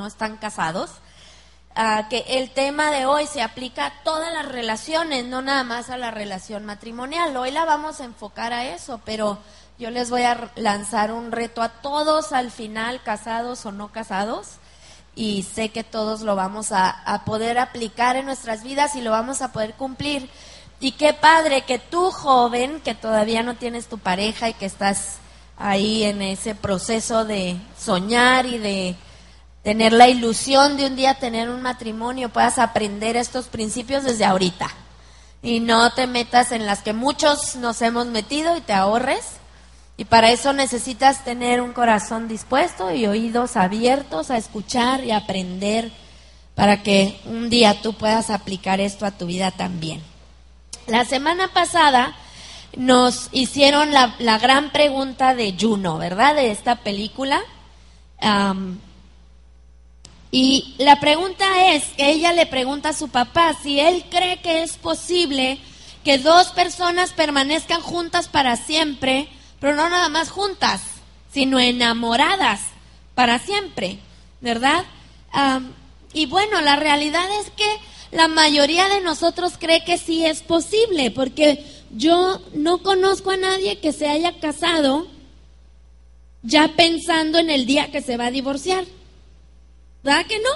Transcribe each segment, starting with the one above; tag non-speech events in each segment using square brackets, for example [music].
no están casados, ah, que el tema de hoy se aplica a todas las relaciones, no nada más a la relación matrimonial. Hoy la vamos a enfocar a eso, pero yo les voy a lanzar un reto a todos al final, casados o no casados, y sé que todos lo vamos a, a poder aplicar en nuestras vidas y lo vamos a poder cumplir. Y qué padre que tú, joven, que todavía no tienes tu pareja y que estás ahí en ese proceso de soñar y de tener la ilusión de un día tener un matrimonio, puedas aprender estos principios desde ahorita. Y no te metas en las que muchos nos hemos metido y te ahorres. Y para eso necesitas tener un corazón dispuesto y oídos abiertos a escuchar y aprender para que un día tú puedas aplicar esto a tu vida también. La semana pasada nos hicieron la, gran pregunta de Juno, ¿verdad? De esta película. Y la pregunta es, que ella le pregunta a su papá si él cree que es posible que dos personas permanezcan juntas para siempre, pero no nada más juntas, sino enamoradas para siempre, ¿verdad? y bueno, la realidad es que la mayoría de nosotros cree que sí es posible, porque yo no conozco a nadie que se haya casado ya pensando en el día que se va a divorciar. ¿Verdad que no?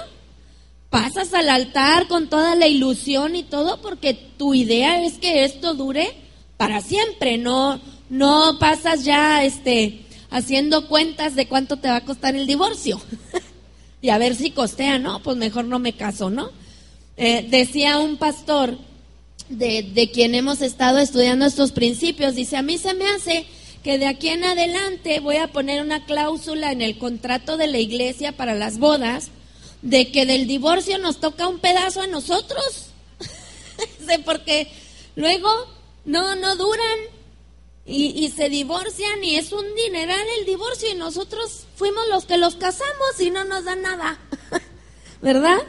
Pasas al altar con toda la ilusión y todo porque tu idea es que esto dure para siempre, no no pasas ya este haciendo cuentas de cuánto te va a costar el divorcio. [laughs] y a ver si costea, no, pues mejor no me caso, ¿no? Eh, decía un pastor de, de quien hemos estado estudiando estos principios, dice, a mí se me hace que de aquí en adelante voy a poner una cláusula en el contrato de la iglesia para las bodas de que del divorcio nos toca un pedazo a nosotros. [laughs] Porque luego no, no duran y, y, se divorcian y es un dineral el divorcio y nosotros fuimos los que los casamos y no nos dan nada. [laughs] ¿Verdad?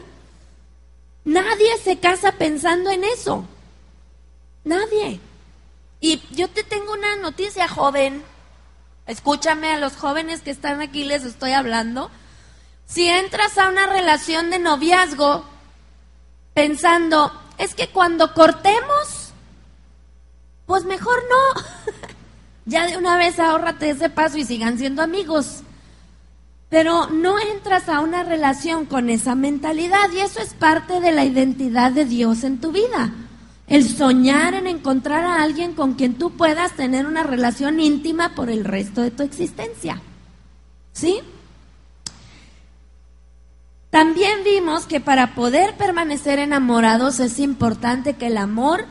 Nadie se casa pensando en eso. Nadie. Y yo te tengo una noticia, joven. Escúchame a los jóvenes que están aquí, les estoy hablando. Si entras a una relación de noviazgo pensando, es que cuando cortemos, pues mejor no. [laughs] ya de una vez ahórrate ese paso y sigan siendo amigos. Pero no entras a una relación con esa mentalidad y eso es parte de la identidad de Dios en tu vida. El soñar en encontrar a alguien con quien tú puedas tener una relación íntima por el resto de tu existencia. ¿Sí? También vimos que para poder permanecer enamorados es importante que el amor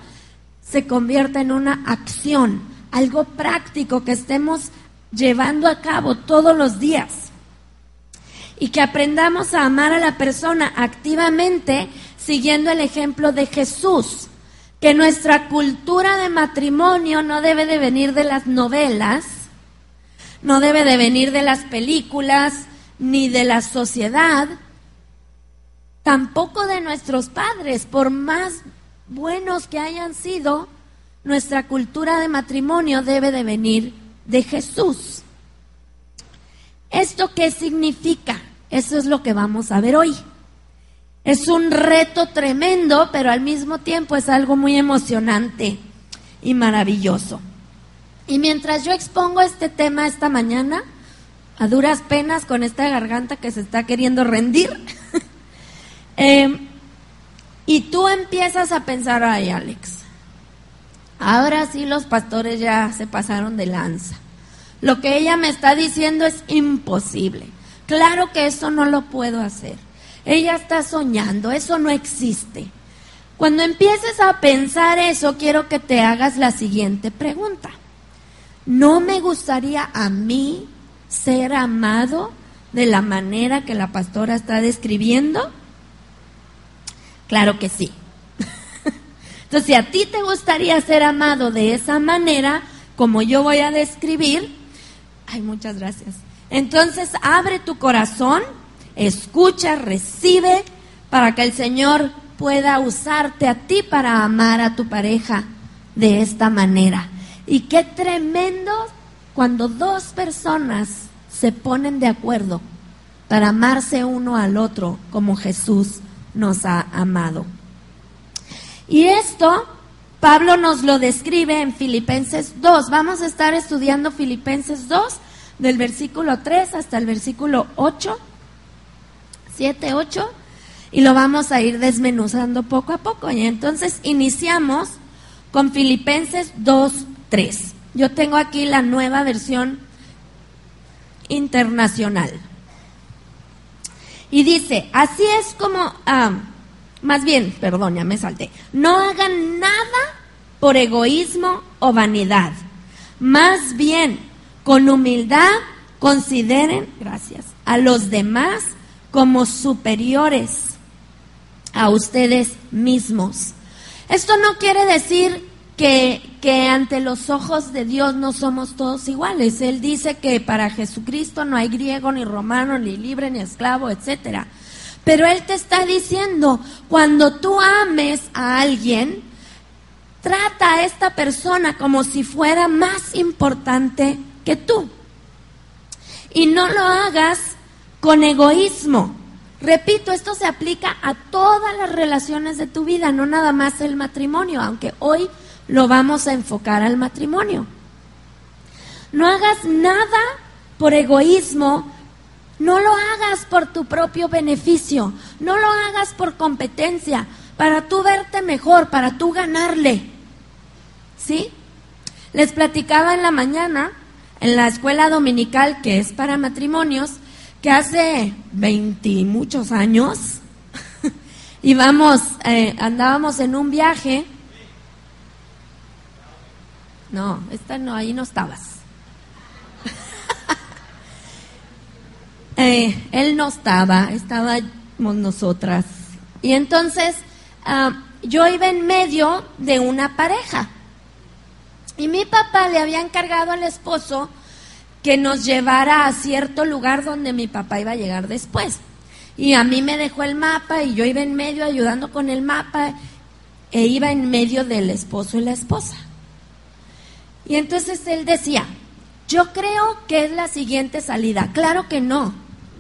se convierta en una acción, algo práctico que estemos llevando a cabo todos los días. Y que aprendamos a amar a la persona activamente siguiendo el ejemplo de Jesús que nuestra cultura de matrimonio no debe de venir de las novelas, no debe de venir de las películas, ni de la sociedad, tampoco de nuestros padres, por más buenos que hayan sido, nuestra cultura de matrimonio debe de venir de Jesús. ¿Esto qué significa? Eso es lo que vamos a ver hoy. Es un reto tremendo, pero al mismo tiempo es algo muy emocionante y maravilloso. Y mientras yo expongo este tema esta mañana, a duras penas con esta garganta que se está queriendo rendir, [laughs] em, y tú empiezas a pensar, ay Alex, ahora sí los pastores ya se pasaron de lanza. Lo que ella me está diciendo es imposible. Claro que eso no lo puedo hacer. Ella está soñando, eso no existe. Cuando empieces a pensar eso, quiero que te hagas la siguiente pregunta. ¿No me gustaría a mí ser amado de la manera que la pastora está describiendo? Claro que sí. [laughs] Entonces, si a ti te gustaría ser amado de esa manera, como yo voy a describir, ay, muchas gracias. Entonces, abre tu corazón escucha, recibe, para que el Señor pueda usarte a ti para amar a tu pareja de esta manera. Y qué tremendo cuando dos personas se ponen de acuerdo para amarse uno al otro como Jesús nos ha amado. Y esto Pablo nos lo describe en Filipenses 2. Vamos a estar estudiando Filipenses 2 del versículo 3 hasta el versículo 8, 7, 8, y lo vamos a ir desmenuzando poco a poco. Y entonces iniciamos con Filipenses 2, 3. Yo tengo aquí la nueva versión internacional. Y dice, así es como, ah, más bien, perdón, ya me salté, no hagan nada por egoísmo o vanidad. Más bien, con humildad, consideren, gracias, a los demás como superiores a ustedes mismos. Esto no quiere decir que, que, ante los ojos de Dios no somos todos iguales. Él dice que para Jesucristo no hay griego, ni romano, ni libre, ni esclavo, etcétera. Pero Él te está diciendo, cuando tú ames a alguien, trata a esta persona como si fuera más importante que tú. Y no lo hagas con egoísmo. Repito, esto se aplica a todas las relaciones de tu vida, no nada más el matrimonio, aunque hoy lo vamos a enfocar al matrimonio. No hagas nada por egoísmo, no lo hagas por tu propio beneficio, no lo hagas por competencia, para tú verte mejor, para tú ganarle. ¿Sí? Les platicaba en la mañana, en la escuela dominical que es para matrimonios, que hace veinti muchos años [laughs] íbamos, eh, andábamos en un viaje no, esta no, ahí no estabas. [laughs] Eh, él no estaba, estábamos nosotras. Y entonces ah, yo iba en medio de una pareja. Y mi papá le había encargado al esposo que nos llevara a cierto lugar donde mi papá iba a llegar después. Y a mí me dejó el mapa y yo iba en medio ayudando con el mapa e iba en medio del esposo y la esposa. Y entonces él decía, yo creo que es la siguiente salida. Claro que no,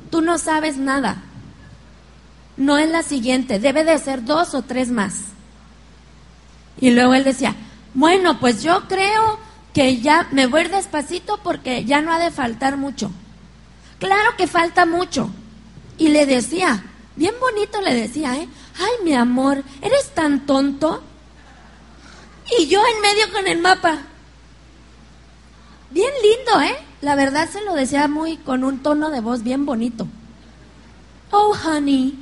tú no sabes nada. No es la siguiente, debe de ser dos o tres más. Y luego él decía, bueno, pues yo creo que ya me voy despacito porque ya no ha de faltar mucho. Claro que falta mucho. Y le decía, bien bonito le decía, ¿eh? Ay, mi amor, eres tan tonto. Y yo en medio con el mapa. Bien lindo, ¿eh? La verdad se lo decía muy con un tono de voz bien bonito. Oh, honey,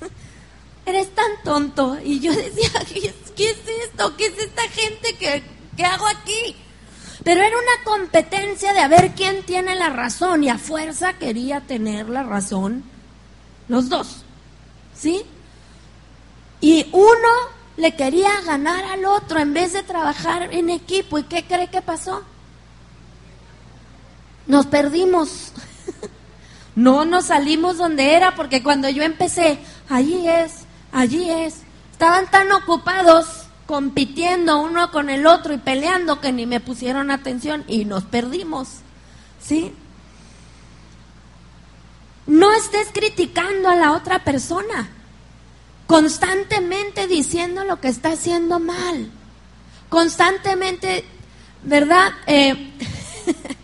[laughs] eres tan tonto. Y yo decía, [laughs] ¿qué es, esto? ¿Qué es esta gente que, que hago aquí? Pero era una competencia de a ver quién tiene la razón y a fuerza quería tener la razón los dos. ¿Sí? Y uno le quería ganar al otro en vez de trabajar en equipo. ¿Y qué cree que pasó? Nos perdimos. [laughs] No nos salimos donde era porque cuando yo empecé, allí es, allí es. Estaban tan ocupados compitiendo uno con el otro y peleando que ni me pusieron atención y nos perdimos. ¿Sí? No estés criticando a la otra persona, constantemente diciendo lo que está haciendo mal, constantemente, ¿verdad? Eh, [laughs]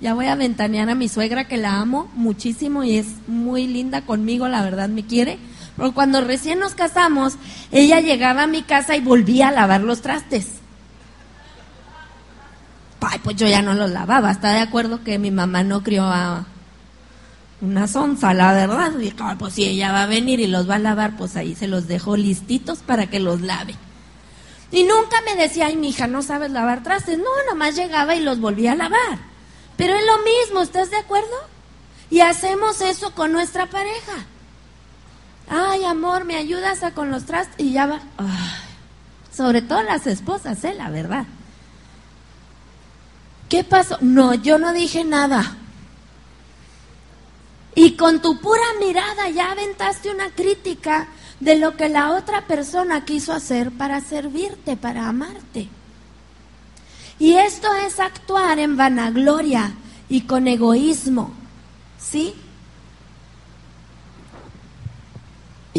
Ya voy a ventanear a mi suegra que la amo muchísimo y es muy linda conmigo, la verdad me quiere. Pero cuando recién nos casamos, ella llegaba a mi casa y volvía a lavar los trastes. Ay, pues yo ya no los lavaba. Está de acuerdo que mi mamá no crió a una sonza, la verdad. Y pues si ella va a venir y los va a lavar, pues ahí se los dejo listitos para que los lave. Y nunca me decía, ay, mi hija, no sabes lavar trastes. No, nomás llegaba y los volvía a lavar. Pero es lo mismo, ¿estás de acuerdo? Y hacemos eso con nuestra pareja. Ay, amor, ¿me ayudas a con los trastes? Y ya va. sobre todo las esposas, ¿eh? La verdad. ¿Qué pasó? No, yo no dije nada. Y con tu pura mirada ya aventaste una crítica de lo que la otra persona quiso hacer para servirte, para amarte. Y esto es actuar en vanagloria y con egoísmo. ¿Sí?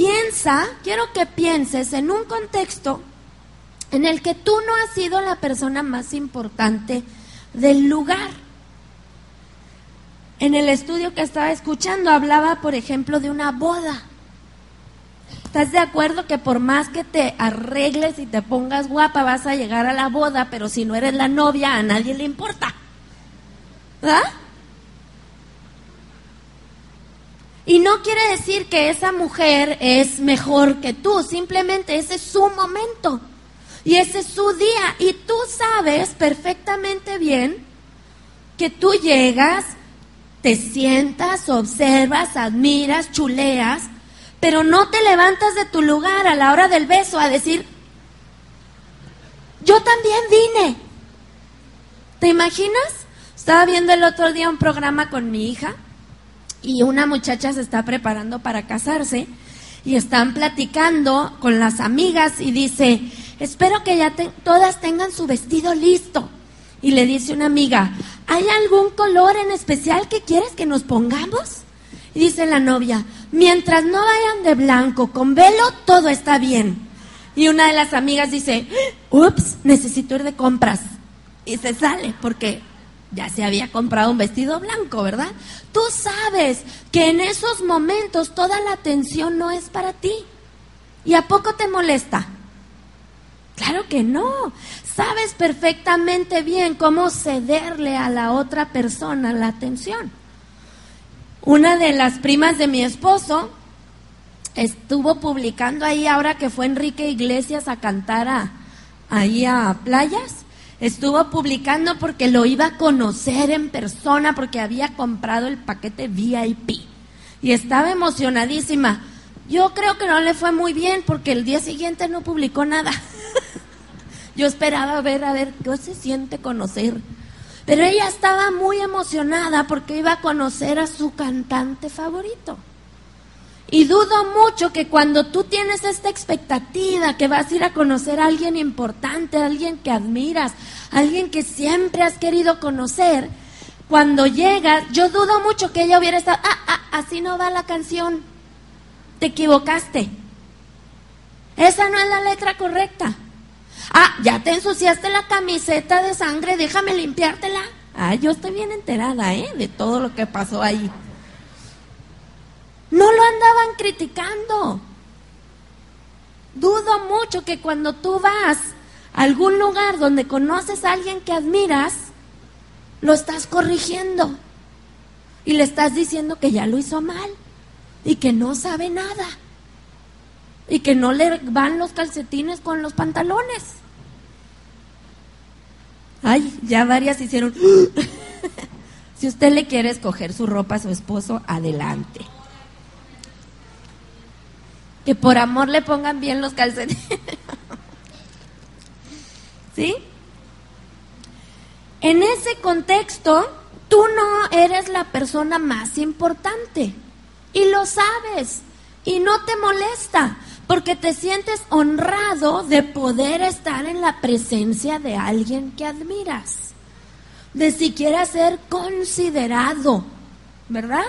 Piensa, quiero que pienses en un contexto en el que tú no has sido la persona más importante del lugar. En el estudio que estaba escuchando hablaba, por ejemplo, de una boda. ¿Estás de acuerdo que por más que te arregles y te pongas guapa vas a llegar a la boda, pero si no eres la novia a nadie le importa? ¿Verdad? Y no quiere decir que esa mujer es mejor que tú, simplemente ese es su momento y ese es su día. Y tú sabes perfectamente bien que tú llegas, te sientas, observas, admiras, chuleas, pero no te levantas de tu lugar a la hora del beso a decir, yo también vine. ¿Te imaginas? Estaba viendo el otro día un programa con mi hija y una muchacha se está preparando para casarse y están platicando con las amigas y dice, espero que ya todas tengan su vestido listo. Y le dice una amiga, ¿hay algún color en especial que quieres que nos pongamos? Y dice la novia, mientras no vayan de blanco con velo, todo está bien. Y una de las amigas dice, ups, necesito ir de compras. Y se sale porque ya se había comprado un vestido blanco, ¿verdad? Tú sabes que en esos momentos toda la atención no es para ti. ¿Y a poco te molesta? Claro que no. Sabes perfectamente bien cómo cederle a la otra persona la atención. Una de las primas de mi esposo estuvo publicando ahí ahora que fue Enrique Iglesias a cantar ahí a playas estuvo publicando porque lo iba a conocer en persona, porque había comprado el paquete VIP. Y estaba emocionadísima. Yo creo que no le fue muy bien porque el día siguiente no publicó nada. [laughs] Yo esperaba ver a ver qué se siente conocer. Pero ella estaba muy emocionada porque iba a conocer a su cantante favorito. Y dudo mucho que cuando tú tienes esta expectativa que vas a ir a conocer a alguien importante, a alguien que admiras, a alguien que siempre has querido conocer, cuando llegas, yo dudo mucho que ella hubiera estado, ah, ah, así no va la canción, te equivocaste. Esa no es la letra correcta. Ah, ya te ensuciaste la camiseta de sangre, déjame limpiártela. Ah, yo estoy bien enterada, ¿eh? De todo lo que pasó ahí. No lo andaban criticando. Dudo mucho que cuando tú vas a algún lugar donde conoces a alguien que admiras, lo estás corrigiendo y le estás diciendo que ya lo hizo mal y que no sabe nada y que no le van los calcetines con los pantalones. Ay, ya varias hicieron. [laughs] si usted le quiere escoger su ropa a su esposo, adelante que por amor le pongan bien los calcetines. [laughs] ¿Sí? En ese contexto, tú no eres la persona más importante. Y lo sabes. Y no te molesta. Porque te sientes honrado de poder estar en la presencia de alguien que admiras. De siquiera ser considerado. ¿Verdad?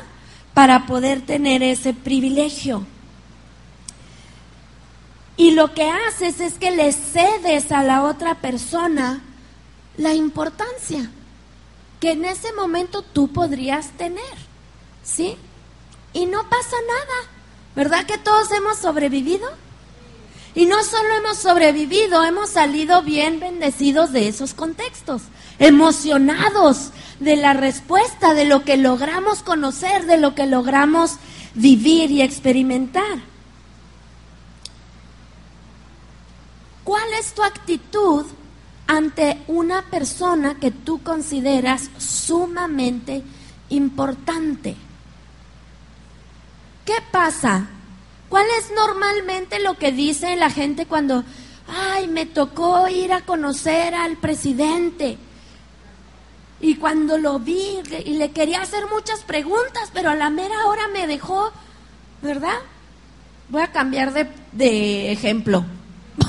Para poder tener ese privilegio. Y lo que haces es que le cedes a la otra persona la importancia que en ese momento tú podrías tener. ¿Sí? Y no pasa nada. ¿Verdad que todos hemos sobrevivido? Y no solo hemos sobrevivido, hemos salido bien bendecidos de esos contextos, emocionados de la respuesta, de lo que logramos conocer, de lo que logramos vivir y experimentar. ¿Cuál es tu actitud ante una persona que tú consideras sumamente importante? ¿Qué pasa? ¿Cuál es normalmente lo que dice la gente cuando, ay, me tocó ir a conocer al presidente? Y cuando lo vi y le quería hacer muchas preguntas, pero a la mera hora me dejó, ¿verdad? Voy a cambiar de, de ejemplo.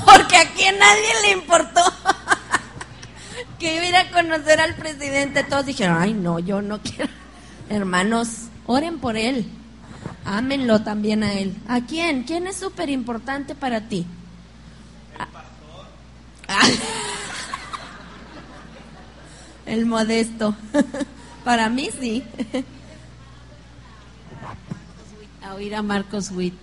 Porque aquí a nadie le importó [laughs] que iba a conocer al presidente. Todos dijeron, ay no, yo no quiero. Hermanos, oren por él. Ámenlo también a él. ¿A quién? ¿Quién es súper importante para ti? [laughs] El modesto. [laughs] Para mí sí. A oír a Marcos Witt.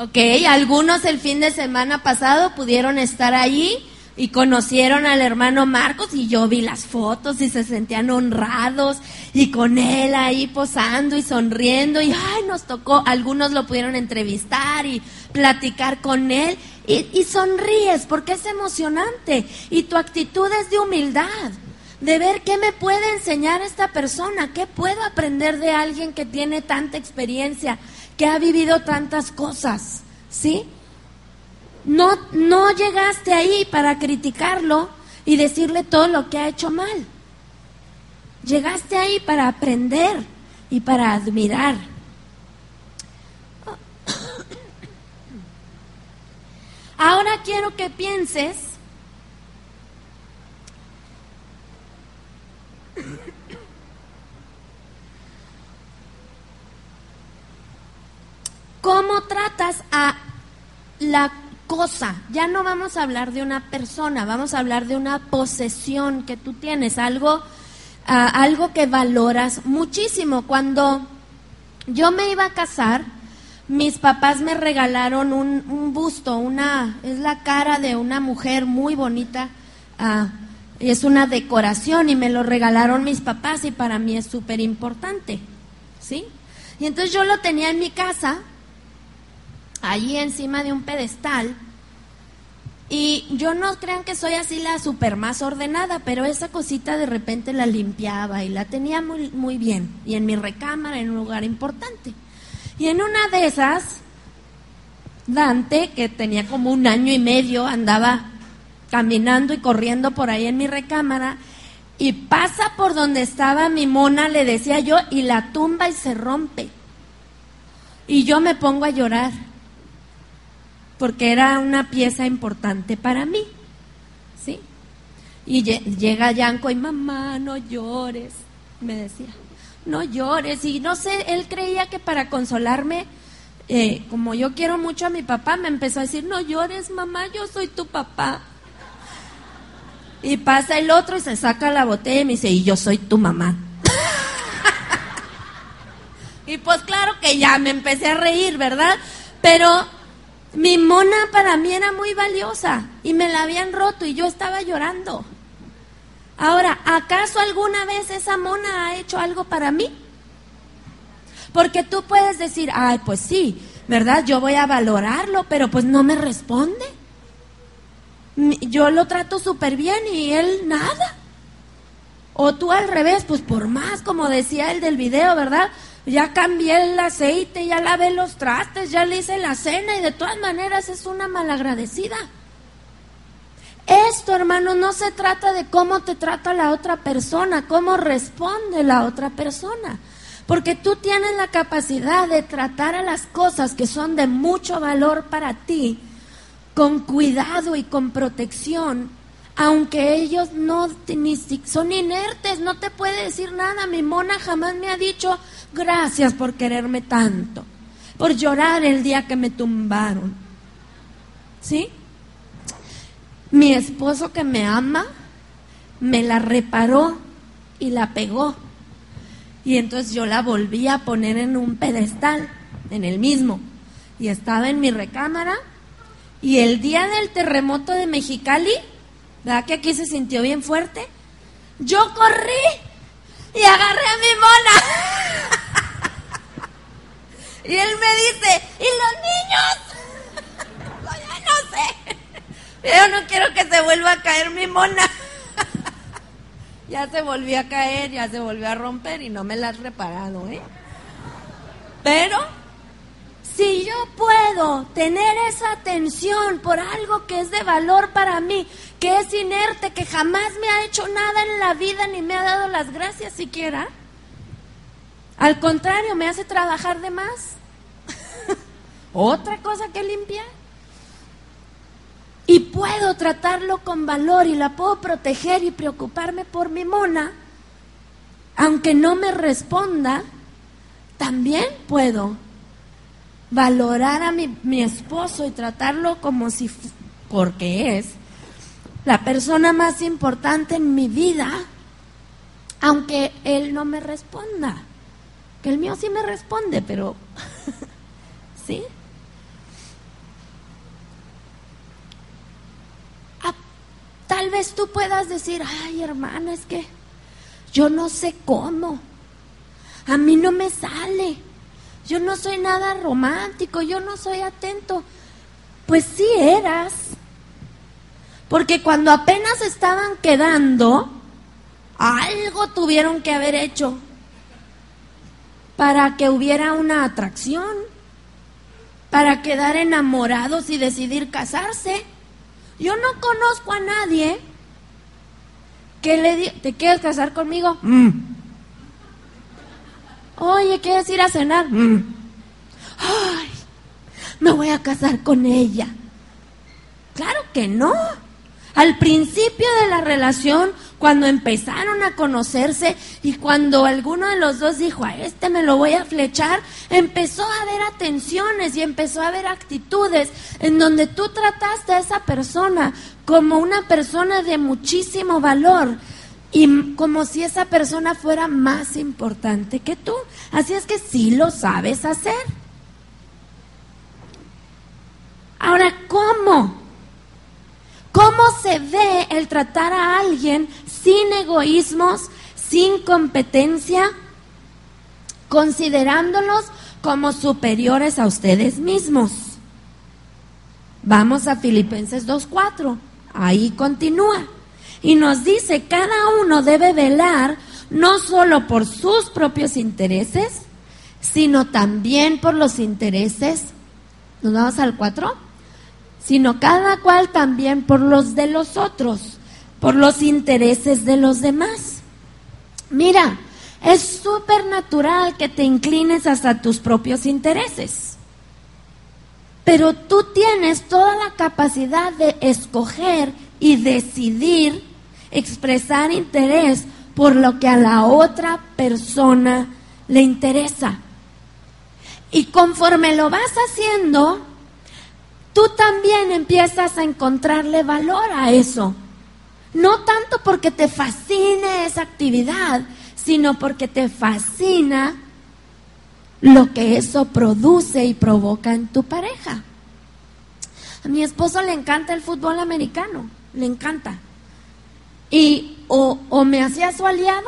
Ok, algunos el fin de semana pasado pudieron estar allí y conocieron al hermano Marcos y yo vi las fotos y se sentían honrados y con él ahí posando y sonriendo y ay, nos tocó, algunos lo pudieron entrevistar y platicar con él y, y sonríes porque es emocionante y tu actitud es de humildad de ver qué me puede enseñar esta persona, qué puedo aprender de alguien que tiene tanta experiencia, que ha vivido tantas cosas, ¿sí? No, no llegaste ahí para criticarlo y decirle todo lo que ha hecho mal. Llegaste ahí para aprender y para admirar. Ahora quiero que pienses ¿Cómo tratas a la cosa? Ya no vamos a hablar de una persona, vamos a hablar de una posesión que tú tienes, algo, algo que valoras muchísimo. Cuando yo me iba a casar, mis papás me regalaron un, busto, una, es la cara de una mujer muy bonita, uh, es una decoración y me lo regalaron mis papás y para mí es súper importante, ¿sí? Y entonces yo lo tenía en mi casa allí encima de un pedestal. Y yo no crean que soy así la super más ordenada, pero esa cosita de repente la limpiaba y la tenía muy, muy bien. Y en mi recámara, en un lugar importante. Y en una de esas, Dante, que tenía como un año y medio, andaba caminando y corriendo por ahí en mi recámara y pasa por donde estaba mi mona, le decía yo, y la tumba y se rompe. Y yo me pongo a llorar porque era una pieza importante para mí. ¿Sí? Y llega Yanko y mamá, no llores, me decía, no llores. Y no sé, él creía que para consolarme, eh, como yo quiero mucho a mi papá, me empezó a decir, no llores, mamá, yo soy tu papá. Y pasa el otro y se saca la botella y me dice, y yo soy tu mamá. [laughs] y pues claro que ya me empecé a reír, ¿verdad? Pero mi mona para mí era muy valiosa y me la habían roto y yo estaba llorando. Ahora, ¿acaso alguna vez esa mona ha hecho algo para mí? Porque tú puedes decir, ay, pues sí, ¿verdad? Yo voy a valorarlo, pero pues no me responde. Yo lo trato súper bien y él nada. O tú al revés, pues por más, como decía el del video, ¿verdad? Ya cambié el aceite, ya lavé los trastes, ya le hice la cena y de todas maneras es una malagradecida. Esto, hermano, no se trata de cómo te trata la otra persona, cómo responde la otra persona. Porque tú tienes la capacidad de tratar a las cosas que son de mucho valor para ti con cuidado y con protección aunque ellos no son inertes, no te puede decir nada. Mi mona jamás me ha dicho gracias por quererme tanto, por llorar el día que me tumbaron. ¿Sí? Mi esposo que me ama, me la reparó y la pegó. Y entonces yo la volví a poner en un pedestal, en el mismo. Y estaba en mi recámara. Y el día del terremoto de Mexicali, ¿Verdad que aquí se sintió bien fuerte? Yo corrí y agarré a mi mona. y él me dice, ¿y los niños? yo no sé. Yo no quiero que se vuelva a caer mi mona. ya se volvió a caer, ya se volvió a romper y no me la has reparado, ¿eh? Pero si yo puedo tener esa atención por algo que es de valor para mí, que es inerte, que jamás me ha hecho nada en la vida ni me ha dado las gracias siquiera, al contrario, me hace trabajar de más. [laughs] Otra cosa que limpiar. Y puedo tratarlo con valor y la puedo proteger y preocuparme por mi mona, aunque no me responda, también puedo valorar a mi, mi esposo y tratarlo como si, porque es la persona más importante en mi vida, aunque él no me responda. Que el mío sí me responde, pero [laughs] ¿sí? Ah, tal vez tú puedas decir, ay hermana, es que yo no sé cómo. A mí no me sale. Yo no soy nada romántico, yo no soy atento. Pues sí eras. Porque cuando apenas estaban quedando, algo tuvieron que haber hecho para que hubiera una atracción, para quedar enamorados y decidir casarse. Yo no conozco a nadie que le diga, ¿te quieres casar conmigo? Mm. Oye, ¿quieres ir a cenar? Mm. Ay, me voy a casar con ella. Claro que no. Al principio de la relación, cuando empezaron a conocerse y cuando alguno de los dos dijo, a este me lo voy a flechar, empezó a haber atenciones y empezó a haber actitudes en donde tú trataste a esa persona como una persona de muchísimo valor y como si esa persona fuera más importante que tú. Así es que sí lo sabes hacer. Ahora, ¿cómo? ¿Cómo se ve el tratar a alguien sin egoísmos, sin competencia, considerándolos como superiores a ustedes mismos? Vamos a Filipenses 2.4. Ahí continúa. Y nos dice, cada uno debe velar no solo por sus propios intereses, sino también por los intereses. ¿Nos vamos al 4? sino cada cual también por los de los otros, por los intereses de los demás. Mira, es súper natural que te inclines hasta tus propios intereses, pero tú tienes toda la capacidad de escoger y decidir expresar interés por lo que a la otra persona le interesa. Y conforme lo vas haciendo, tú también empiezas a encontrarle valor a eso. No tanto porque te fascine esa actividad, sino porque te fascina lo que eso produce y provoca en tu pareja. A mi esposo le encanta el fútbol americano, le encanta. Y o, o me hacía su aliada,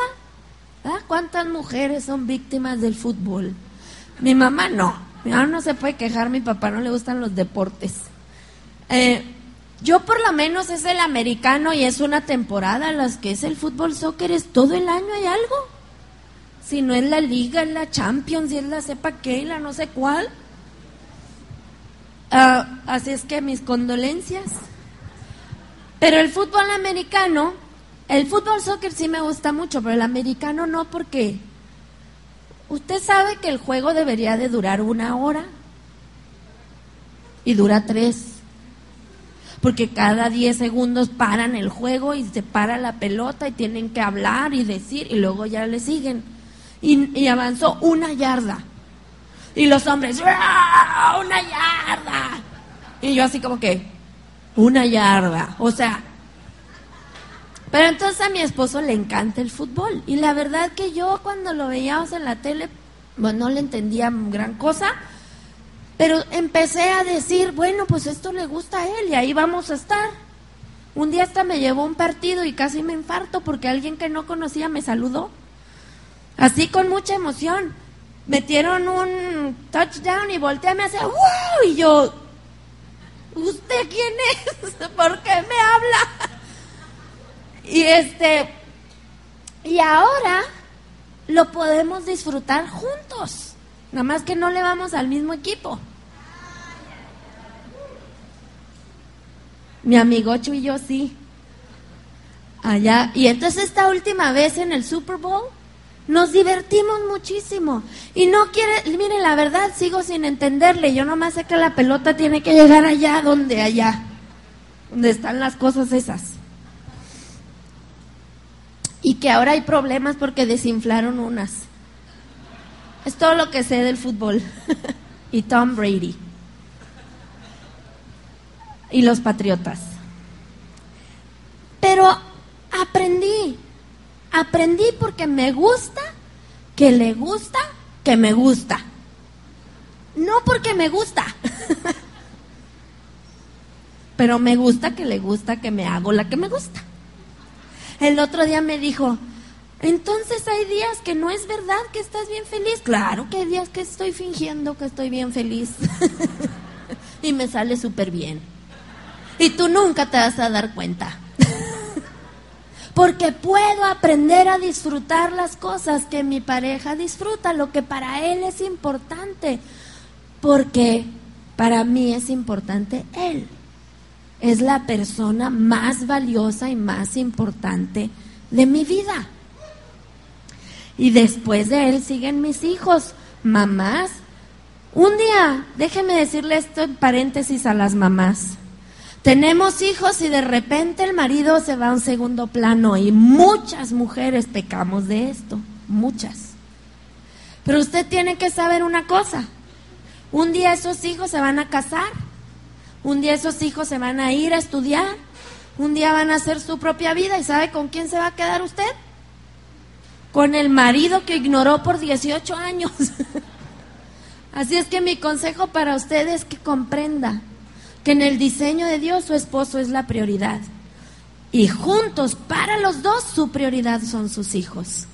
¿cuántas mujeres son víctimas del fútbol? Mi mamá no, mi mamá no se puede quejar, mi papá no le gustan los deportes. Eh, yo por lo menos es el americano y es una temporada, las que es el fútbol soccer es todo el año hay algo. Si no es la liga, es la Champions, y es la sepa qué, la no sé cuál. Ah, así es que mis condolencias. Pero el fútbol americano, el fútbol soccer sí me gusta mucho, pero el americano no porque Usted sabe que el juego debería de durar una hora y dura tres. Porque cada diez segundos paran el juego y se para la pelota y tienen que hablar y decir y luego ya le siguen. Y, avanzó una yarda. Y los hombres, ¡Ah, una yarda. Y yo así como que, una yarda. O sea, pero entonces a mi esposo le encanta el fútbol. Y la verdad que yo cuando lo veíamos en la tele, bueno, no le entendía gran cosa. Pero empecé a decir, bueno, pues esto le gusta a él y ahí vamos a estar. Un día hasta me llevó un partido y casi me infarto porque alguien que no conocía me saludó. Así con mucha emoción. Metieron un touchdown y volteé me hace, ¡wow! Y yo, ¿usted quién es? [laughs] ¿Por qué me habla? Y este, y ahora lo podemos disfrutar juntos. Nada más que no le vamos al mismo equipo. Mi amigo Chu y yo sí. Allá. Y entonces esta última vez en el Super Bowl nos divertimos muchísimo. Y no quiere, miren, la verdad sigo sin entenderle. Yo nomás sé que la pelota tiene que llegar allá, donde allá. Donde están las cosas esas y que ahora hay problemas porque desinflaron unas. Es todo lo que sé del fútbol. [laughs] y Tom Brady. Y los Patriotas. Pero aprendí, aprendí porque me gusta, que le gusta, que me gusta. No porque me gusta. [laughs] Pero me gusta que le gusta que me hago la que me gusta. El otro día me dijo, entonces hay días que no es verdad que estás bien feliz. Claro que hay días que estoy fingiendo que estoy bien feliz. [laughs] y me sale súper bien. Y tú nunca te vas a dar cuenta. [laughs] Porque puedo aprender a disfrutar las cosas que mi pareja disfruta, lo que para él es importante. Porque para mí es importante él. Es la persona más valiosa y más importante de mi vida. Y después de él siguen mis hijos, mamás. Un día, déjeme decirle esto en paréntesis a las mamás. Tenemos hijos y de repente el marido se va a un segundo plano y muchas mujeres pecamos de esto, muchas. Pero usted tiene que saber una cosa. Un día esos hijos se van a casar, un día esos hijos se van a ir a estudiar, un día van a hacer su propia vida y ¿sabe con quién se va a quedar usted? con el marido que ignoró por 18 años. [laughs] Así es que mi consejo para usted es que comprenda que en el diseño de Dios su esposo es la prioridad. Y juntos, para los dos, su prioridad son sus hijos.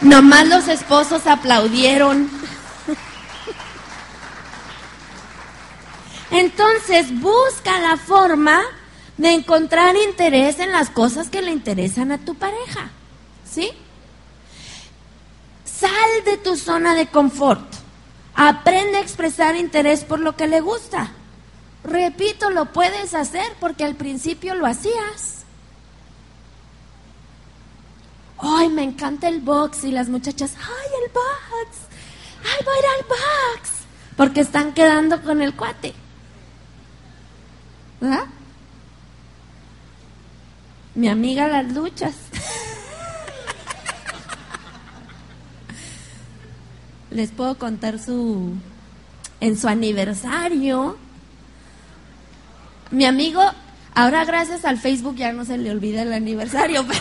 Nomás los esposos aplaudieron. Entonces busca la forma de encontrar interés en las cosas que le interesan a tu pareja. ¿Sí? Sal de tu zona de confort. Aprende a expresar interés por lo que le gusta. Repito, lo puedes hacer porque al principio lo hacías. Ay, me encanta el box y las muchachas, ay, el box. Ay, voy a ir al box. Porque están quedando con el cuate. ¿Verdad? Mi amiga las luchas. Les puedo contar su en su aniversario. Mi amigo, ahora gracias al Facebook ya no se le olvida el aniversario, [laughs] pero,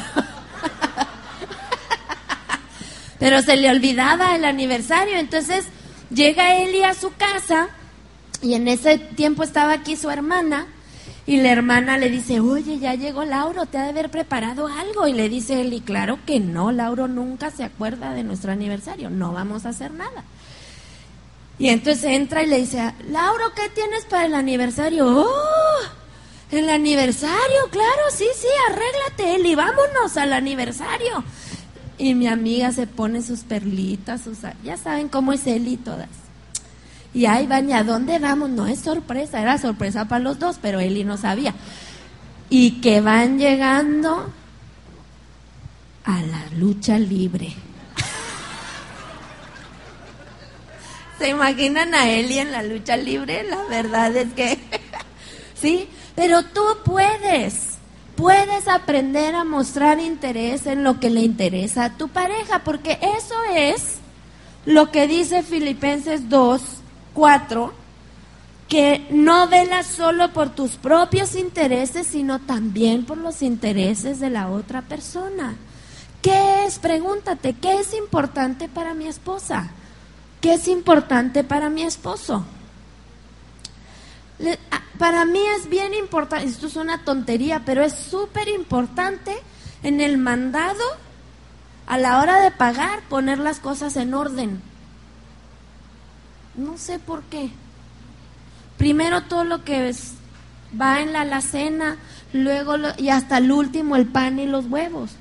pero se le olvidaba el aniversario. Entonces llega Eli a su casa y en ese tiempo estaba aquí su hermana y la hermana le dice, oye, ya llegó Lauro, te ha de haber preparado algo. Y le dice él, y claro que no, Lauro nunca se acuerda de nuestro aniversario, no vamos a hacer nada. Y entonces entra y le dice, Lauro, ¿qué tienes para el aniversario? ¡Oh! El aniversario, claro, sí, sí, arréglate, Eli, vámonos al aniversario. Y mi amiga se pone sus perlitas, sus, ya saben cómo es Eli todas. Y ahí van, a dónde vamos? No es sorpresa, era sorpresa para los dos, pero Eli no sabía. Y que van llegando a la lucha libre. [laughs] ¿Se imaginan a Eli en la lucha libre? La verdad es que [laughs] sí, pero tú puedes. Puedes aprender a mostrar interés en lo que le interesa a tu pareja, porque eso es lo que dice Filipenses 2, Cuatro, que no velas solo por tus propios intereses, sino también por los intereses de la otra persona. ¿Qué es? Pregúntate, ¿qué es importante para mi esposa? ¿Qué es importante para mi esposo? para mí es bien importante, esto es una tontería, pero es súper importante en el mandado, a la hora de pagar, poner las cosas en orden. No sé por qué. Primero todo lo que va en la alacena, luego y hasta el último el pan y los huevos.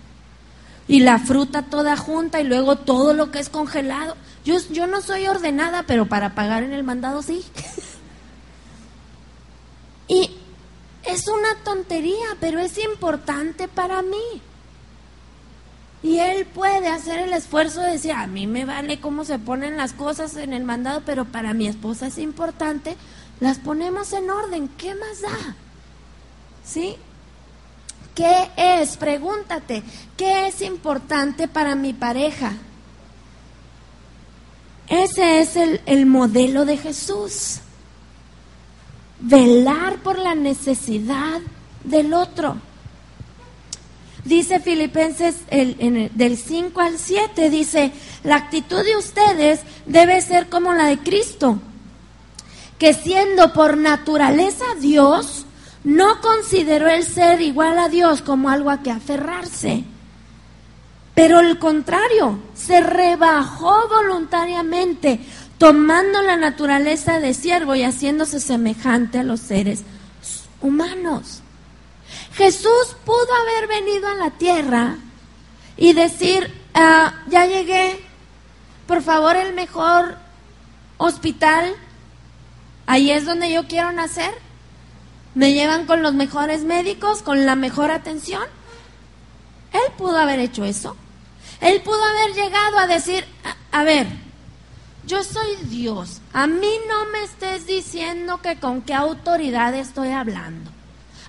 Y la fruta toda junta y luego todo lo que es congelado. Yo, yo no soy ordenada, pero para pagar en el mandado sí. [laughs] y es una tontería, pero es importante para mí. Y él puede hacer el esfuerzo de decir, a mí me vale cómo se ponen las cosas en el mandado, pero para mi esposa es importante, las ponemos en orden, ¿qué más da? ¿Sí? ¿Qué es? Pregúntate, ¿qué es importante para mi pareja? Ese es el, el modelo de Jesús. Velar por la necesidad del otro. Dice Filipenses el, del 5 al 7, dice, la actitud de ustedes debe ser como la de Cristo, que siendo por naturaleza Dios, no consideró el ser igual a Dios como algo a que aferrarse. Pero al contrario, se rebajó voluntariamente, tomando la naturaleza de siervo y haciéndose semejante a los seres humanos. Jesús pudo haber venido a la tierra y decir, ah, ya llegué, por favor el mejor hospital, ahí es donde yo quiero nacer, me llevan con los mejores médicos, con la mejor atención. Él pudo haber hecho eso. Él pudo haber llegado a decir, a, a ver, yo soy Dios, a mí no me estés diciendo que con qué autoridad estoy hablando.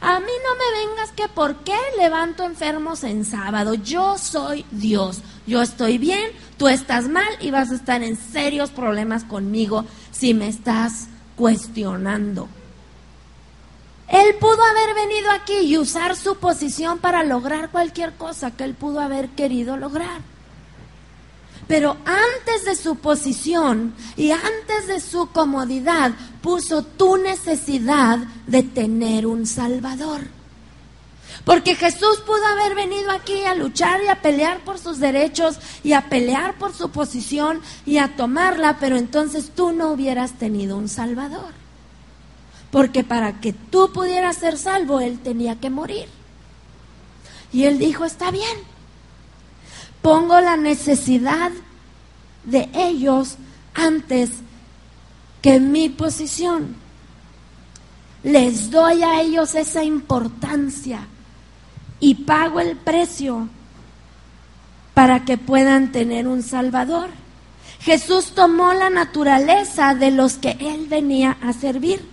A mí no me vengas que por qué levanto enfermos en sábado. Yo soy Dios. Yo estoy bien, tú estás mal y vas a estar en serios problemas conmigo si me estás cuestionando. Él pudo haber venido aquí y usar su posición para lograr cualquier cosa que él pudo haber querido lograr. Pero antes de su posición y antes de su comodidad, puso tu necesidad de tener un Salvador. Porque Jesús pudo haber venido aquí a luchar y a pelear por sus derechos y a pelear por su posición y a tomarla, pero entonces tú no hubieras tenido un Salvador. Porque para que tú pudieras ser salvo, Él tenía que morir. Y Él dijo, está bien, Pongo la necesidad de ellos antes que mi posición. Les doy a ellos esa importancia y pago el precio para que puedan tener un Salvador. Jesús tomó la naturaleza de los que Él venía a servir.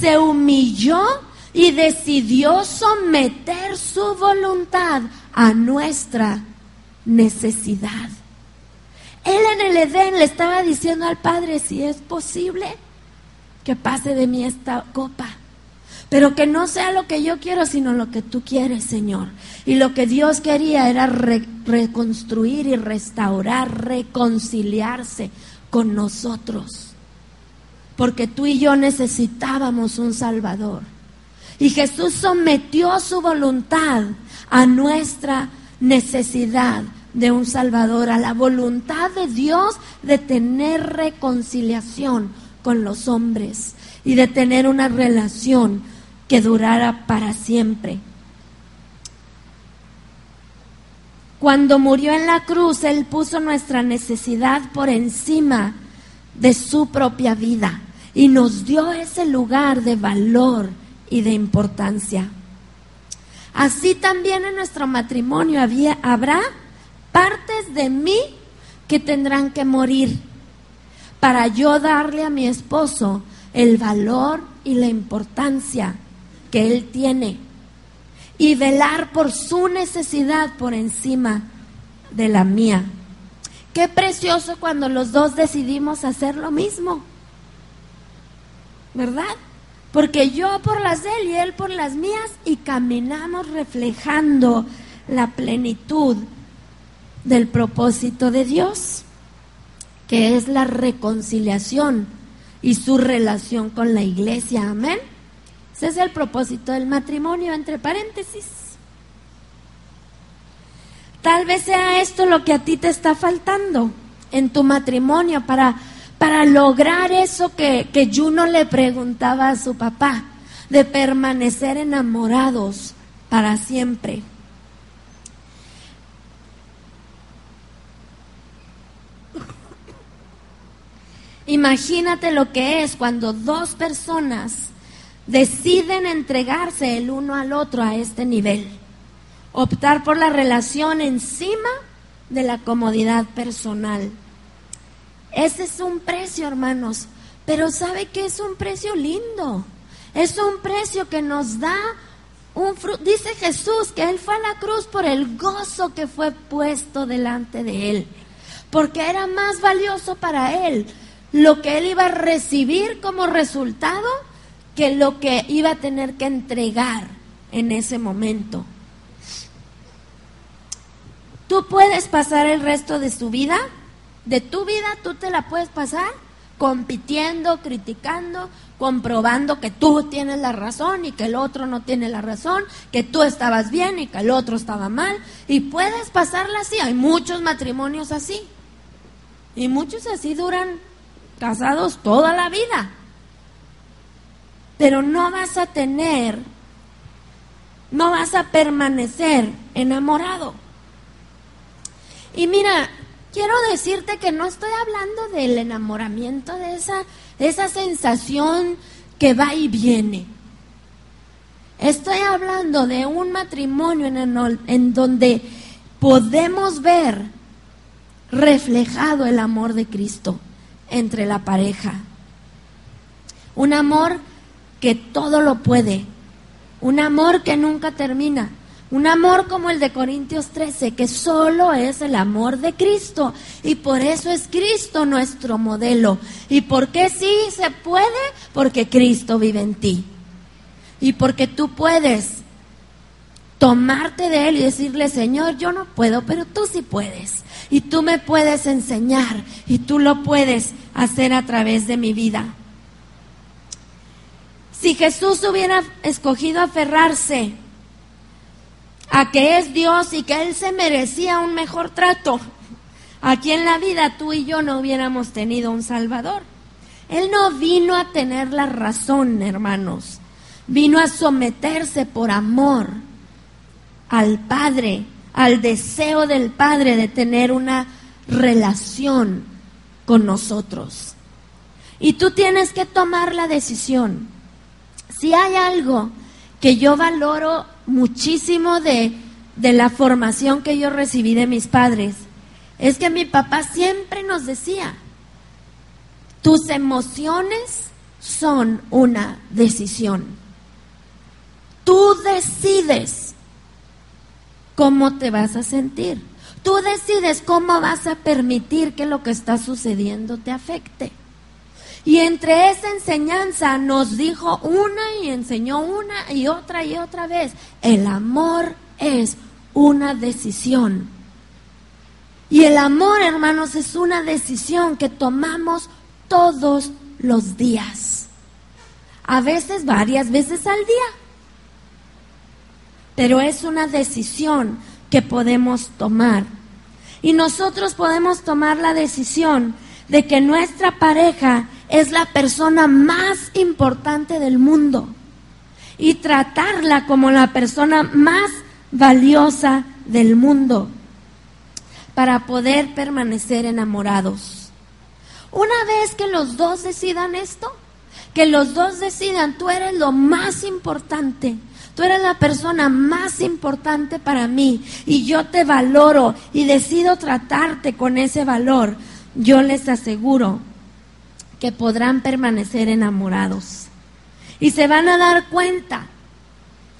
Se humilló y decidió someter su voluntad a nuestra necesidad. Él en el Edén le estaba diciendo al Padre, si es posible, que pase de mí esta copa. Pero que no sea lo que yo quiero, sino lo que tú quieres, Señor. Y lo que Dios quería era reconstruir y restaurar, reconciliarse con nosotros. Porque tú y yo necesitábamos un Salvador. Y Jesús sometió su voluntad a nuestra necesidad de un Salvador, a la voluntad de Dios de tener reconciliación con los hombres y de tener una relación que durara para siempre. Cuando murió en la cruz, Él puso nuestra necesidad por encima de su propia vida y nos dio ese lugar de valor y de importancia. Así también en nuestro matrimonio habrá partes de mí que tendrán que morir para yo darle a mi esposo el valor y la importancia que él tiene y velar por su necesidad por encima de la mía. Qué precioso cuando los dos decidimos hacer lo mismo, ¿verdad? porque yo por las de él y él por las mías y caminamos reflejando la plenitud del propósito de Dios, que es la reconciliación y su relación con la iglesia. Amén. Ese es el propósito del matrimonio, entre paréntesis. Tal vez sea esto lo que a ti te está faltando en tu matrimonio para para lograr eso que, que Juno le preguntaba a su papá, de permanecer enamorados para siempre. Imagínate lo que es cuando dos personas deciden entregarse el uno al otro a este nivel, optar por la relación encima de la comodidad personal. Ese es un precio, hermanos. Pero ¿sabe que es un precio lindo? Es un precio que nos da un fruto. Dice Jesús que Él fue a la cruz por el gozo que fue puesto delante de Él. porque era más valioso para él lo que él iba a recibir como resultado que lo que iba a tener que entregar en ese momento. Tú puedes pasar el resto de su vida, de tu vida, tú te la puedes pasar compitiendo, criticando, comprobando que tú tienes la razón y que el otro no tiene la razón, que tú estabas bien y que el otro estaba mal. Y puedes pasarla así. Hay muchos matrimonios así. Y muchos así duran casados toda la vida. Pero no vas a tener, no vas a permanecer enamorado. Y mira, quiero decirte que no estoy hablando del enamoramiento, de esa, esa sensación que va y viene. Estoy hablando de un matrimonio en, en donde podemos ver reflejado el amor de Cristo entre la pareja. Un amor que todo lo puede. Un amor que nunca termina. Un amor como el de Corintios 13, que solo es el amor de Cristo. Y por eso es Cristo nuestro modelo. ¿Y por qué sí se puede? Porque Cristo vive en ti. Y porque tú puedes tomarte de Él y decirle, Señor, yo no puedo, pero tú sí puedes. Y tú me puedes enseñar y tú lo puedes hacer a través de mi vida. Si Jesús hubiera escogido aferrarse a que es Dios y que Él se merecía un mejor trato, aquí en la vida tú y yo no hubiéramos tenido un Salvador. Él no vino a tener la razón, hermanos. Vino a someterse por amor al Padre, al deseo del Padre de tener una relación con nosotros. Y tú tienes que tomar la decisión. Si hay algo que yo valoro muchísimo de, de la formación que yo recibí de mis padres, es que mi papá siempre nos decía, tus emociones son una decisión. Tú decides cómo te vas a sentir. Tú decides cómo vas a permitir que lo que está sucediendo te afecte. Y entre esa enseñanza nos dijo una y enseñó una y otra y otra vez, el amor es una decisión. Y el amor, hermanos, es una decisión que tomamos todos los días. A veces, varias veces al día. Pero es una decisión que podemos tomar. Y nosotros podemos tomar la decisión de que nuestra pareja es la persona más importante del mundo y tratarla como la persona más valiosa del mundo para poder permanecer enamorados. Una vez que los dos decidan esto, que los dos decidan, tú eres lo más importante, Tú eres la persona más importante para mí y yo te valoro y decido tratarte con ese valor. Yo les aseguro que podrán permanecer enamorados. Y se van a dar cuenta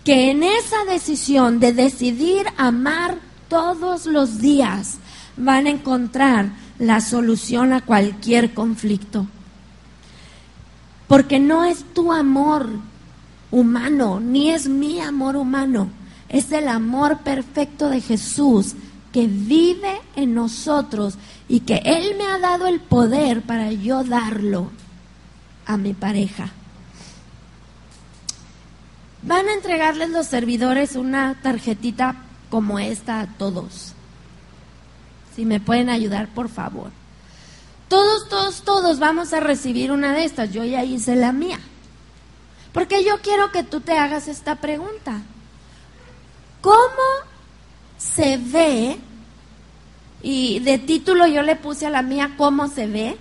que en esa decisión de decidir amar todos los días van a encontrar la solución a cualquier conflicto. Porque no es tu amor humano, ni es mi amor humano, es el amor perfecto de Jesús que vive en nosotros y que Él me ha dado el poder para yo darlo a mi pareja. Van a entregarles los servidores una tarjetita como esta a todos. Si me pueden ayudar, por favor. Todos, todos, todos vamos a recibir una de estas. Yo ya hice la mía. Porque yo quiero que tú te hagas esta pregunta. ¿Cómo se ve? Y de título yo le puse a la mía ¿Cómo se ve?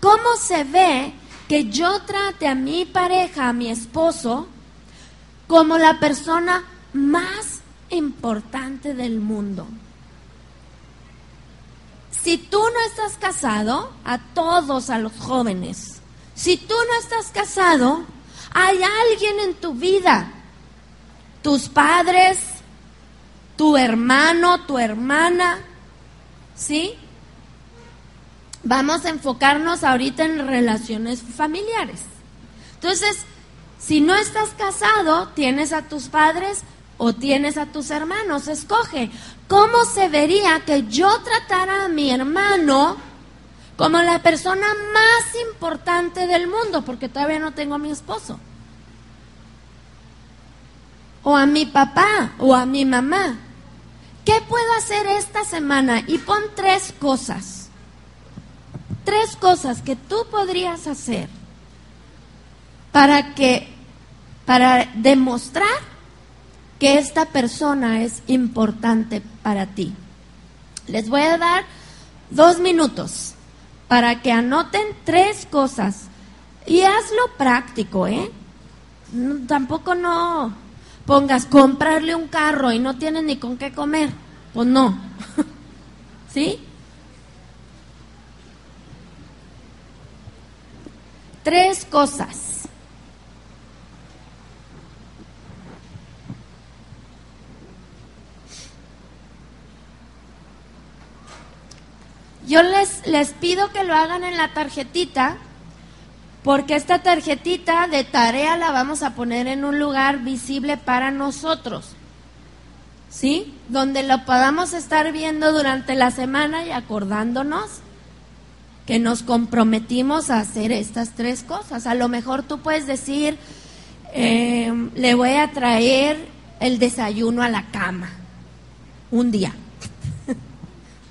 ¿Cómo se ve que yo trate a mi pareja, a mi esposo, como la persona más importante del mundo? Si tú no estás casado, a todos, a los jóvenes, si tú no estás casado, hay alguien en tu vida, tus padres, tu hermano, tu hermana, ¿sí? vamos a enfocarnos ahorita en relaciones familiares. Entonces, si no estás casado, tienes a tus padres o tienes a tus hermanos, escoge. ¿Cómo se vería que yo tratara a mi hermano como la persona más importante del mundo? Porque todavía no tengo a mi esposo. O a mi papá o a mi mamá. ¿Qué puedo hacer esta semana? Y pon tres cosas. Tres cosas que tú podrías hacer para que para demostrar que esta persona es importante para ti. Les voy a dar dos minutos para que anoten tres cosas y hazlo práctico, ¿eh? tampoco no pongas comprarle un carro y no tienes ni con qué comer. Pues no. [laughs] ¿Sí? Tres cosas. Yo les, les pido que lo hagan en la tarjetita, porque esta tarjetita de tarea la vamos a poner en un lugar visible para nosotros, ¿sí? Donde lo podamos estar viendo durante la semana y acordándonos que nos comprometimos a hacer estas tres cosas. A lo mejor tú puedes decir, eh, le voy a traer el desayuno a la cama un día.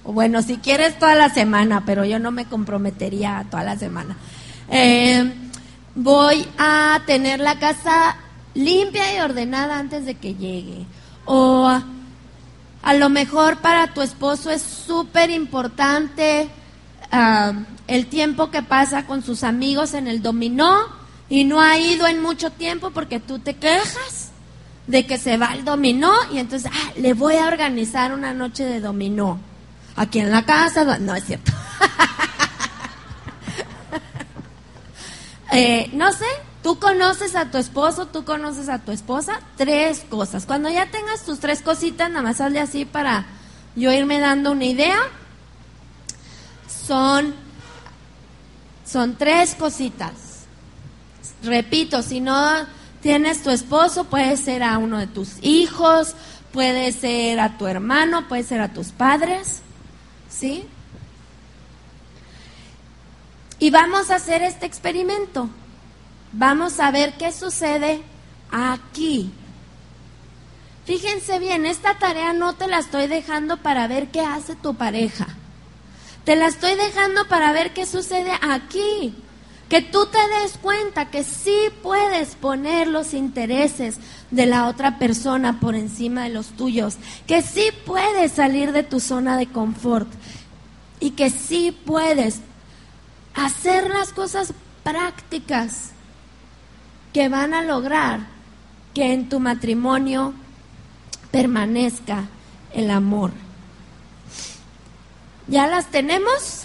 Bueno, si quieres toda la semana, pero yo no me comprometería toda la semana. Eh, voy a tener la casa limpia y ordenada antes de que llegue. O a, lo mejor para tu esposo es súper importante ah, el tiempo que pasa con sus amigos en el dominó y no ha ido en mucho tiempo porque tú te quejas de que se va el dominó y entonces ah, le voy a organizar una noche de dominó aquí en la casa, no es cierto. [laughs] Eh, no sé, tú conoces a tu esposo, tú conoces a tu esposa, tres cosas. Cuando ya tengas tus tres cositas, nada más hazle así para yo irme dando una idea. Son, son tres cositas. Repito, si no tienes tu esposo, puede ser a uno de tus hijos, puede ser a tu hermano, puede ser a tus padres. ¿Sí? Y vamos a hacer este experimento. Vamos a ver qué sucede aquí. Fíjense bien, esta tarea no te la estoy dejando para ver qué hace tu pareja. Te la estoy dejando para ver qué sucede aquí. Que tú te des cuenta que sí puedes poner los intereses de la otra persona por encima de los tuyos. Que sí puedes salir de tu zona de confort. Y que sí puedes hacer las cosas prácticas que van a lograr que en tu matrimonio permanezca el amor. ¿Ya las tenemos?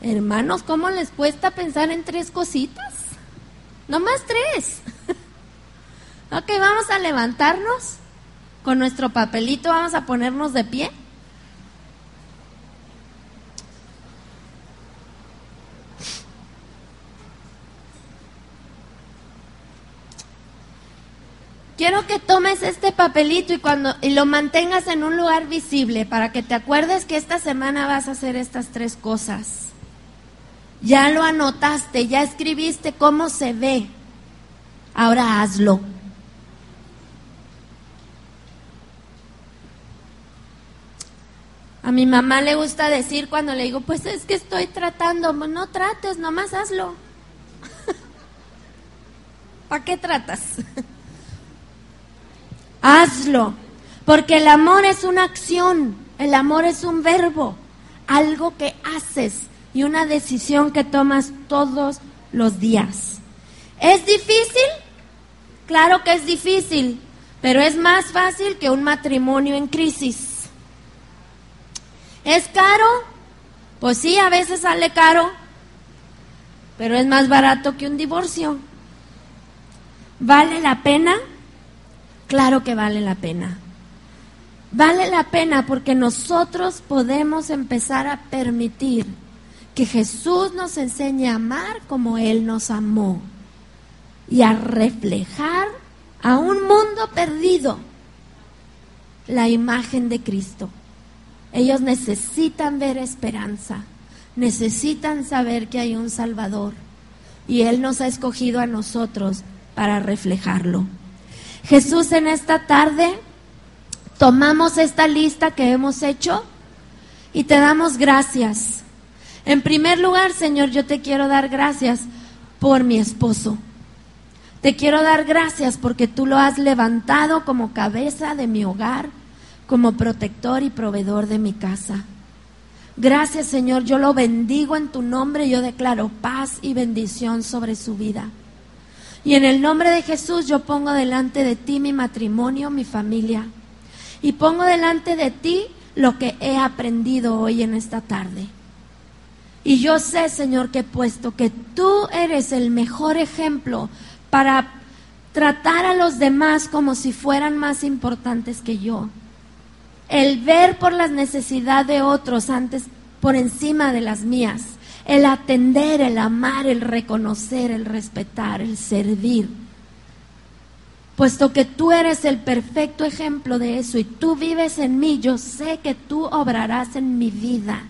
Hermanos, ¿cómo les cuesta pensar en tres cositas? No más tres. [laughs] ok, vamos a levantarnos con nuestro papelito, vamos a ponernos de pie. Quiero que tomes este papelito y cuando y lo mantengas en un lugar visible para que te acuerdes que esta semana vas a hacer estas tres cosas. Ya lo anotaste, ya escribiste cómo se ve. Ahora hazlo. A mi mamá le gusta decir cuando le digo, pues es que estoy tratando, no trates, nomás hazlo. [laughs] ¿Para qué tratas? [laughs] Hazlo, porque el amor es una acción, el amor es un verbo, algo que haces y una decisión que tomas todos los días. ¿Es difícil? Claro que es difícil, pero es más fácil que un matrimonio en crisis. ¿Es caro? Pues sí, a veces sale caro, pero es más barato que un divorcio. ¿Vale la pena? Claro que vale la pena. Vale la pena porque nosotros podemos empezar a permitir que Jesús nos enseñe a amar como Él nos amó y a reflejar a un mundo perdido la imagen de Cristo. Ellos necesitan ver esperanza, necesitan saber que hay un Salvador y Él nos ha escogido a nosotros para reflejarlo. Jesús, en esta tarde tomamos esta lista que hemos hecho y te damos gracias. En primer lugar, Señor, yo te quiero dar gracias por mi esposo. Te quiero dar gracias porque tú lo has levantado como cabeza de mi hogar, como protector y proveedor de mi casa. Gracias Señor, yo lo bendigo en tu nombre, yo declaro paz y bendición sobre su vida. Y en el nombre de Jesús yo pongo delante de ti mi matrimonio, mi familia. Y pongo delante de ti lo que he aprendido hoy en esta tarde. Y yo sé, Señor, que puesto que tú eres el mejor ejemplo para tratar a los demás como si fueran más importantes que yo. El ver por las necesidades de otros antes por encima de las mías. El atender, el amar, el reconocer, el respetar, el servir. Puesto que tú eres el perfecto ejemplo de eso y tú vives en mí, yo sé que tú obrarás en mi vida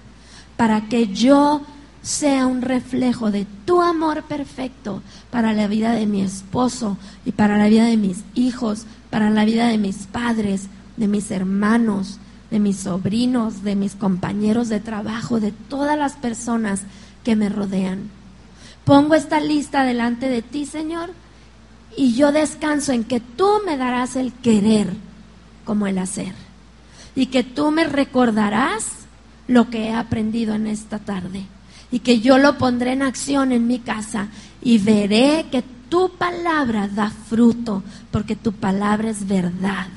para que yo sea un reflejo de tu amor perfecto para la vida de mi esposo y para la vida de mis hijos, para la vida de mis padres, de mis hermanos, de mis sobrinos, de mis compañeros de trabajo, de todas las personas que me rodean. Pongo esta lista delante de ti, Señor, y yo descanso en que tú me darás el querer como el hacer, y que tú me recordarás lo que he aprendido en esta tarde y que yo lo pondré en acción en mi casa y veré que tu palabra da fruto, porque tu palabra es verdad.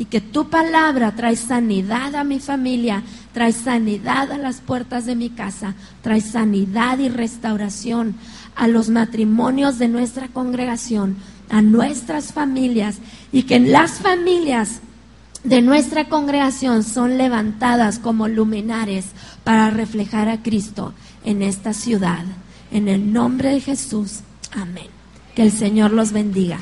Y que tu palabra trae sanidad a mi familia, trae sanidad a las puertas de mi casa, trae sanidad y restauración a los matrimonios de nuestra congregación, a nuestras familias, y que en las familias de nuestra congregación son levantadas como luminares para reflejar a Cristo en esta ciudad. En el nombre de Jesús. Amén. Que el Señor los bendiga.